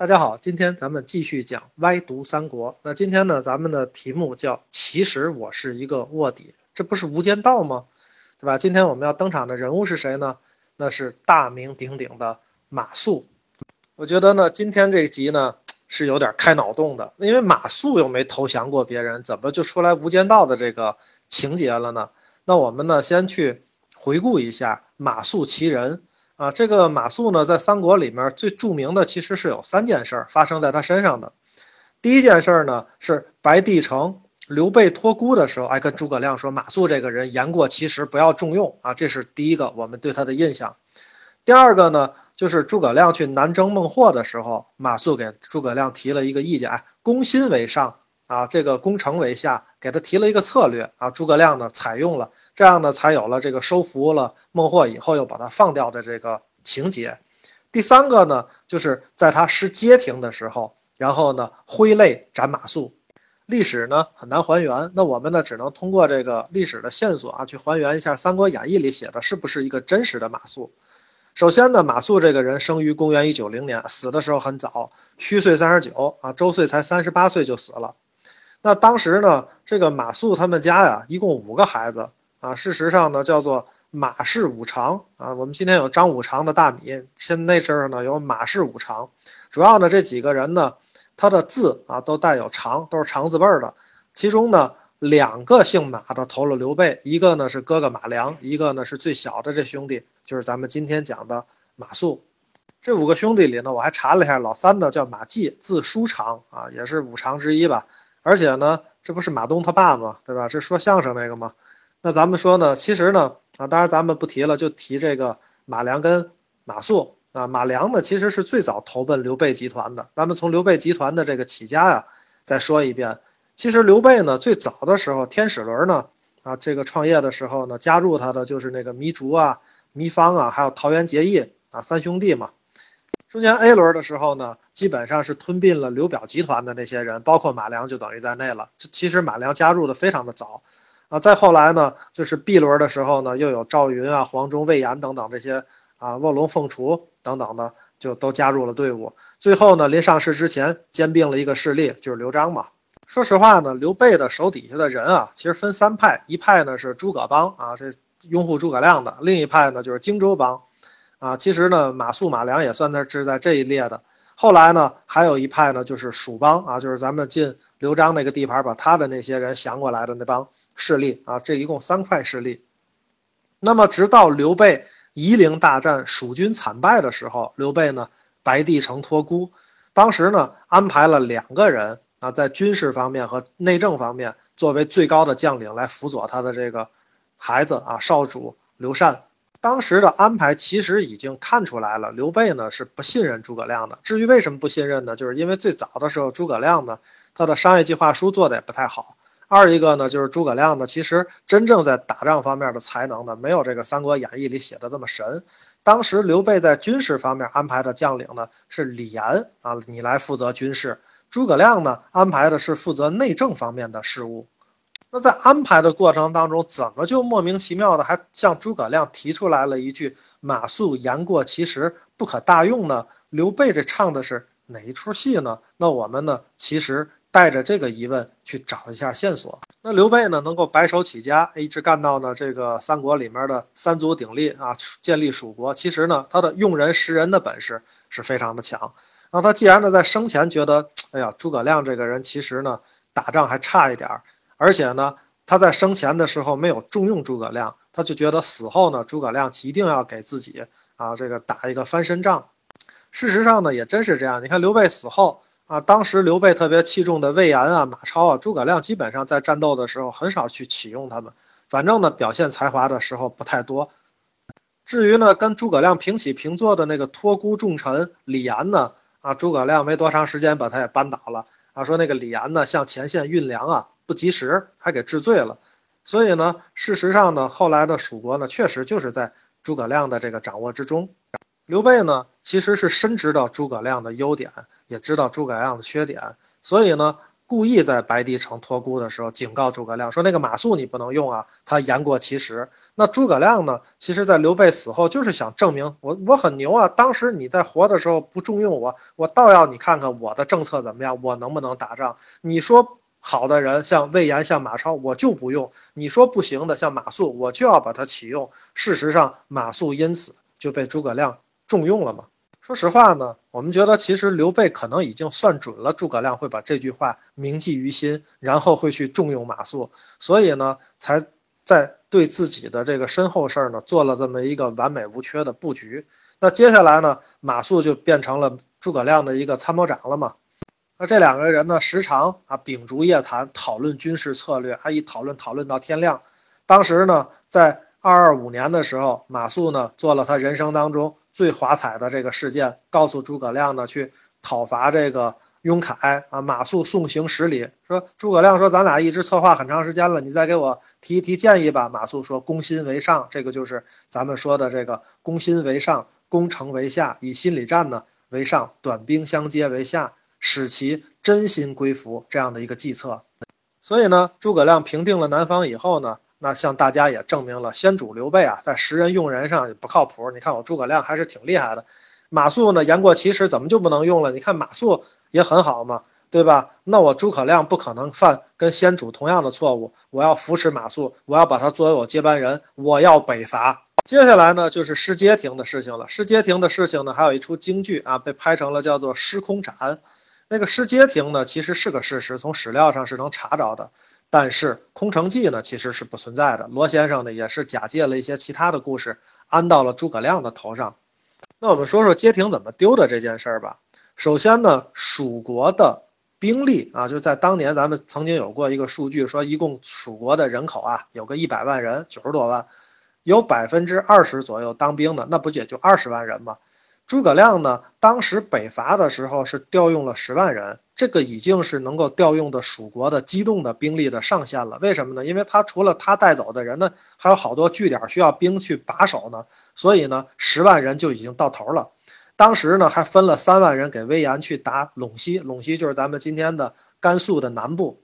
大家好，今天咱们继续讲歪读三国。那今天呢，咱们的题目叫“其实我是一个卧底”，这不是无间道吗？对吧？今天我们要登场的人物是谁呢？那是大名鼎鼎的马谡。我觉得呢，今天这集呢是有点开脑洞的，因为马谡又没投降过别人，怎么就出来无间道的这个情节了呢？那我们呢，先去回顾一下马谡其人。啊，这个马谡呢，在三国里面最著名的其实是有三件事儿发生在他身上的。第一件事儿呢，是白帝城刘备托孤的时候，哎，跟诸葛亮说马谡这个人言过其实，不要重用啊，这是第一个我们对他的印象。第二个呢，就是诸葛亮去南征孟获的时候，马谡给诸葛亮提了一个意见，哎，攻心为上。啊，这个攻城为下，给他提了一个策略啊。诸葛亮呢采用了，这样呢才有了这个收服了孟获以后又把他放掉的这个情节。第三个呢，就是在他失街亭的时候，然后呢挥泪斩马谡。历史呢很难还原，那我们呢只能通过这个历史的线索啊去还原一下《三国演义》里写的是不是一个真实的马谡。首先呢，马谡这个人生于公元一九零年，死的时候很早，虚岁三十九啊，周岁才三十八岁就死了。那当时呢，这个马谡他们家呀，一共五个孩子啊。事实上呢，叫做马氏五常啊。我们今天有张五常的大米，现那时候呢有马氏五常。主要呢这几个人呢，他的字啊都带有常，都是常字辈的。其中呢，两个姓马的投了刘备，一个呢是哥哥马良，一个呢是最小的这兄弟，就是咱们今天讲的马谡。这五个兄弟里呢，我还查了一下，老三呢叫马季，字叔常啊，也是五常之一吧。而且呢，这不是马东他爸吗？对吧？这说相声那个吗？那咱们说呢，其实呢，啊，当然咱们不提了，就提这个马良跟马谡啊。马良呢，其实是最早投奔刘备集团的。咱们从刘备集团的这个起家呀，再说一遍。其实刘备呢，最早的时候，天使轮呢，啊，这个创业的时候呢，加入他的就是那个糜竺啊、糜芳啊，还有桃园结义啊，三兄弟嘛。中间 A 轮的时候呢，基本上是吞并了刘表集团的那些人，包括马良就等于在内了。其实马良加入的非常的早，啊，再后来呢，就是 B 轮的时候呢，又有赵云啊、黄忠、魏延等等这些啊，卧龙凤雏等等的，就都加入了队伍。最后呢，临上市之前兼并了一个势力，就是刘璋嘛。说实话呢，刘备的手底下的人啊，其实分三派，一派呢是诸葛帮啊，这拥护诸葛亮的；另一派呢就是荆州帮。啊，其实呢，马谡、马良也算在是在这一列的。后来呢，还有一派呢，就是蜀邦啊，就是咱们进刘璋那个地盘，把他的那些人降过来的那帮势力啊。这一共三块势力。那么，直到刘备夷陵大战，蜀军惨败的时候，刘备呢，白帝城托孤，当时呢，安排了两个人啊，在军事方面和内政方面作为最高的将领来辅佐他的这个孩子啊，少主刘禅。当时的安排其实已经看出来了，刘备呢是不信任诸葛亮的。至于为什么不信任呢？就是因为最早的时候，诸葛亮呢他的商业计划书做的也不太好。二一个呢，就是诸葛亮呢其实真正在打仗方面的才能呢，没有这个《三国演义》里写的这么神。当时刘备在军事方面安排的将领呢是李严啊，你来负责军事；诸葛亮呢安排的是负责内政方面的事务。那在安排的过程当中，怎么就莫名其妙的还向诸葛亮提出来了一句“马谡言过其实，不可大用”呢？刘备这唱的是哪一出戏呢？那我们呢，其实带着这个疑问去找一下线索。那刘备呢，能够白手起家，一直干到呢这个三国里面的三足鼎立啊，建立蜀国。其实呢，他的用人识人的本事是非常的强。那他既然呢在生前觉得，哎呀，诸葛亮这个人其实呢打仗还差一点儿。而且呢，他在生前的时候没有重用诸葛亮，他就觉得死后呢，诸葛亮一定要给自己啊这个打一个翻身仗。事实上呢，也真是这样。你看刘备死后啊，当时刘备特别器重的魏延啊、马超啊，诸葛亮基本上在战斗的时候很少去启用他们，反正呢表现才华的时候不太多。至于呢跟诸葛亮平起平坐的那个托孤重臣李严呢，啊诸葛亮没多长时间把他也扳倒了啊，说那个李严呢向前线运粮啊。不及时，还给治罪了，所以呢，事实上呢，后来的蜀国呢，确实就是在诸葛亮的这个掌握之中。刘备呢，其实是深知道诸葛亮的优点，也知道诸葛亮的缺点，所以呢，故意在白帝城托孤的时候警告诸葛亮说：“那个马谡你不能用啊，他言过其实。”那诸葛亮呢？其实，在刘备死后，就是想证明我我很牛啊！当时你在活的时候不重用我，我倒要你看看我的政策怎么样，我能不能打仗？你说好的人像魏延、像马超，我就不用；你说不行的像马谡，我就要把他启用。事实上，马谡因此就被诸葛亮重用了嘛。说实话呢，我们觉得其实刘备可能已经算准了诸葛亮会把这句话铭记于心，然后会去重用马谡，所以呢，才在对自己的这个身后事儿呢做了这么一个完美无缺的布局。那接下来呢，马谡就变成了诸葛亮的一个参谋长了嘛。那这两个人呢，时常啊秉烛夜谈，讨论军事策略，啊一讨论讨论到天亮。当时呢，在二二五年的时候，马谡呢做了他人生当中。最华彩的这个事件，告诉诸葛亮呢，去讨伐这个雍凯啊。马谡送行十里，说诸葛亮说：“咱俩一直策划很长时间了，你再给我提一提建议吧。”马谡说：“攻心为上，这个就是咱们说的这个攻心为上，攻城为下，以心理战呢为上，短兵相接为下，使其真心归服这样的一个计策。所以呢，诸葛亮平定了南方以后呢。那向大家也证明了先主刘备啊，在识人用人上也不靠谱。你看我诸葛亮还是挺厉害的。马谡呢，言过其实，怎么就不能用了？你看马谡也很好嘛，对吧？那我诸葛亮不可能犯跟先主同样的错误。我要扶持马谡，我要把他作为我接班人，我要北伐。接下来呢，就是失街亭的事情了。失街亭的事情呢，还有一出京剧啊，被拍成了叫做《失空斩》。那个失街亭呢，其实是个事实，从史料上是能查着的。但是空城计呢，其实是不存在的。罗先生呢，也是假借了一些其他的故事，安到了诸葛亮的头上。那我们说说街亭怎么丢的这件事儿吧。首先呢，蜀国的兵力啊，就在当年咱们曾经有过一个数据，说一共蜀国的人口啊，有个一百万人，九十多万，有百分之二十左右当兵的，那不也就二十万人吗？诸葛亮呢，当时北伐的时候是调用了十万人。这个已经是能够调用的蜀国的机动的兵力的上限了。为什么呢？因为他除了他带走的人呢，还有好多据点需要兵去把守呢。所以呢，十万人就已经到头了。当时呢，还分了三万人给魏延去打陇西。陇西就是咱们今天的甘肃的南部。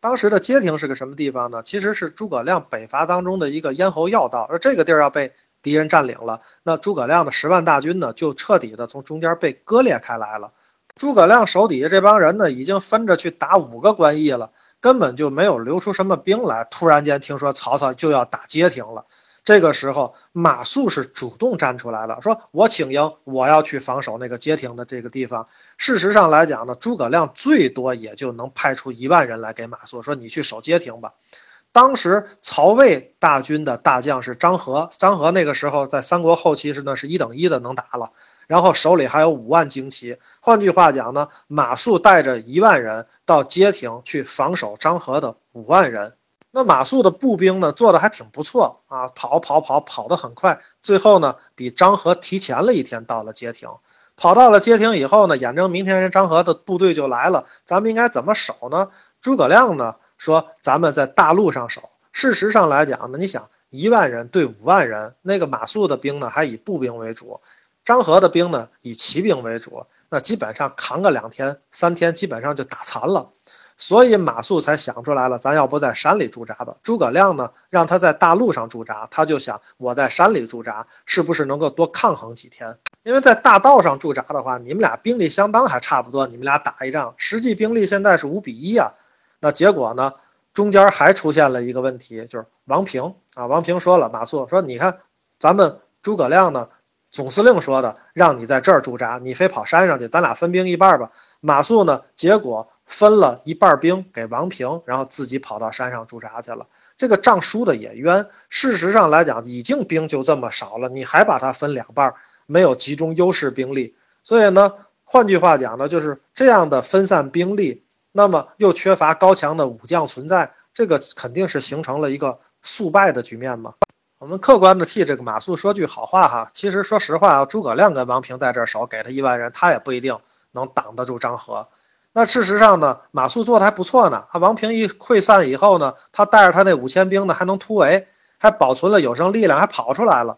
当时的街亭是个什么地方呢？其实是诸葛亮北伐当中的一个咽喉要道。而这个地儿要被敌人占领了，那诸葛亮的十万大军呢，就彻底的从中间被割裂开来了。诸葛亮手底下这帮人呢，已经分着去打五个关隘了，根本就没有留出什么兵来。突然间听说曹操就要打街亭了，这个时候马谡是主动站出来了，说我请缨，我要去防守那个街亭的这个地方。事实上来讲呢，诸葛亮最多也就能派出一万人来给马谡，说你去守街亭吧。当时曹魏大军的大将是张合，张合那个时候在三国后期是呢是一等一的能打了。然后手里还有五万精骑，换句话讲呢，马谡带着一万人到街亭去防守张合的五万人。那马谡的步兵呢，做的还挺不错啊，跑跑跑跑得很快，最后呢比张合提前了一天到了街亭。跑到了街亭以后呢，眼睁明天人张合的部队就来了，咱们应该怎么守呢？诸葛亮呢说，咱们在大路上守。事实上来讲呢，你想一万人对五万人，那个马谡的兵呢还以步兵为主。张合的兵呢，以骑兵为主，那基本上扛个两天、三天，基本上就打残了。所以马谡才想出来了，咱要不在山里驻扎吧？诸葛亮呢，让他在大路上驻扎，他就想我在山里驻扎，是不是能够多抗衡几天？因为在大道上驻扎的话，你们俩兵力相当，还差不多，你们俩打一仗，实际兵力现在是五比一啊。那结果呢，中间还出现了一个问题，就是王平啊，王平说了，马谡说，你看咱们诸葛亮呢。总司令说的，让你在这儿驻扎，你非跑山上去，咱俩分兵一半吧。马谡呢，结果分了一半兵给王平，然后自己跑到山上驻扎去了。这个仗输的也冤。事实上来讲，已经兵就这么少了，你还把它分两半，没有集中优势兵力。所以呢，换句话讲呢，就是这样的分散兵力，那么又缺乏高强的武将存在，这个肯定是形成了一个速败的局面嘛。我们客观的替这个马谡说句好话哈，其实说实话啊，诸葛亮跟王平在这守，给他一万人，他也不一定能挡得住张合。那事实上呢，马谡做的还不错呢。他王平一溃散以后呢，他带着他那五千兵呢，还能突围，还保存了有生力量，还跑出来了。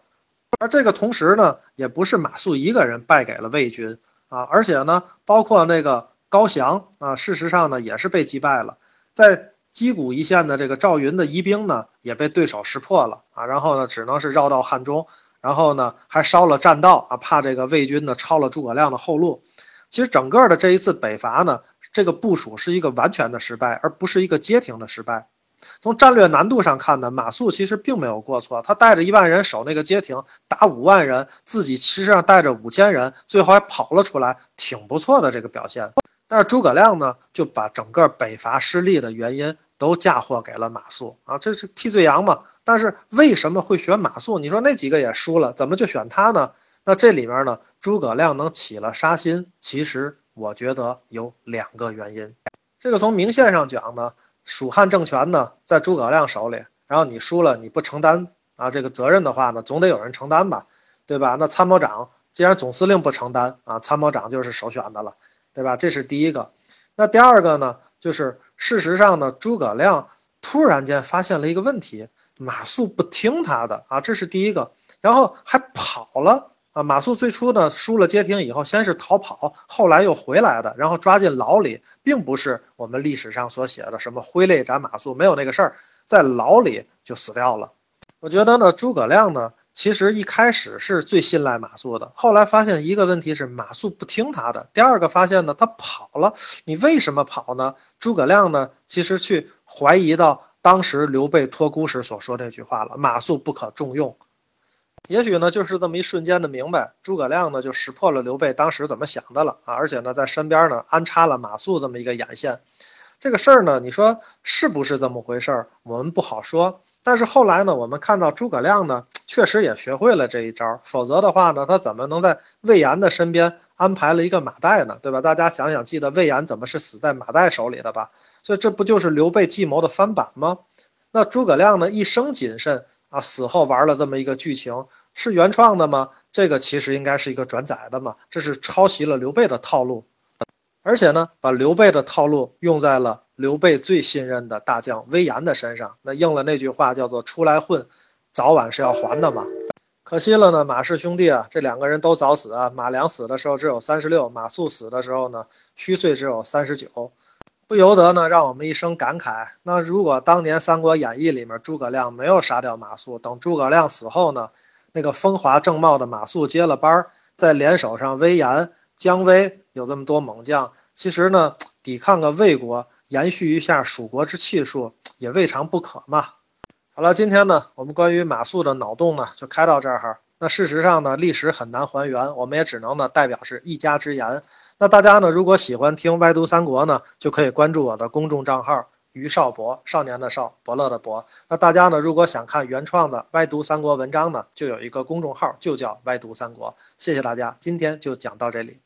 而这个同时呢，也不是马谡一个人败给了魏军啊，而且呢，包括那个高翔啊，事实上呢也是被击败了，在击鼓一线的这个赵云的疑兵呢也被对手识破了啊，然后呢只能是绕到汉中，然后呢还烧了栈道啊，怕这个魏军呢抄了诸葛亮的后路。其实整个的这一次北伐呢，这个部署是一个完全的失败，而不是一个街亭的失败。从战略难度上看呢，马谡其实并没有过错，他带着一万人守那个街亭，打五万人，自己其实上带着五千人，最后还跑了出来，挺不错的这个表现。但是诸葛亮呢，就把整个北伐失利的原因都嫁祸给了马谡啊，这是替罪羊嘛。但是为什么会选马谡？你说那几个也输了，怎么就选他呢？那这里面呢，诸葛亮能起了杀心，其实我觉得有两个原因。这个从明线上讲呢，蜀汉政权呢在诸葛亮手里，然后你输了，你不承担啊这个责任的话呢，总得有人承担吧，对吧？那参谋长既然总司令不承担啊，参谋长就是首选的了，对吧？这是第一个。那第二个呢，就是事实上呢，诸葛亮突然间发现了一个问题，马谡不听他的啊，这是第一个，然后还跑了。啊，马谡最初呢输了街亭以后，先是逃跑，后来又回来的，然后抓进牢里，并不是我们历史上所写的什么挥泪斩马谡，没有那个事儿，在牢里就死掉了。我觉得呢，诸葛亮呢，其实一开始是最信赖马谡的，后来发现一个问题是马谡不听他的，第二个发现呢，他跑了，你为什么跑呢？诸葛亮呢，其实去怀疑到当时刘备托孤时所说那句话了，马谡不可重用。也许呢，就是这么一瞬间的明白，诸葛亮呢就识破了刘备当时怎么想的了啊！而且呢，在身边呢安插了马谡这么一个眼线，这个事儿呢，你说是不是这么回事儿？我们不好说。但是后来呢，我们看到诸葛亮呢，确实也学会了这一招，否则的话呢，他怎么能在魏延的身边安排了一个马岱呢？对吧？大家想想，记得魏延怎么是死在马岱手里的吧？所以这不就是刘备计谋的翻版吗？那诸葛亮呢，一生谨慎。啊，死后玩了这么一个剧情，是原创的吗？这个其实应该是一个转载的嘛，这是抄袭了刘备的套路，而且呢，把刘备的套路用在了刘备最信任的大将魏延的身上，那应了那句话叫做“出来混，早晚是要还的嘛”。可惜了呢，马氏兄弟啊，这两个人都早死啊。马良死的时候只有三十六，马谡死的时候呢，虚岁只有三十九。不由得呢，让我们一声感慨。那如果当年《三国演义》里面诸葛亮没有杀掉马谡，等诸葛亮死后呢，那个风华正茂的马谡接了班儿，在联手上威严、姜维有这么多猛将，其实呢，抵抗个魏国，延续一下蜀国之气数，也未尝不可嘛。好了，今天呢，我们关于马谡的脑洞呢，就开到这儿哈。那事实上呢，历史很难还原，我们也只能呢，代表是一家之言。那大家呢，如果喜欢听歪读三国呢，就可以关注我的公众账号于少博，少年的少，伯乐的伯。那大家呢，如果想看原创的歪读三国文章呢，就有一个公众号，就叫歪读三国。谢谢大家，今天就讲到这里。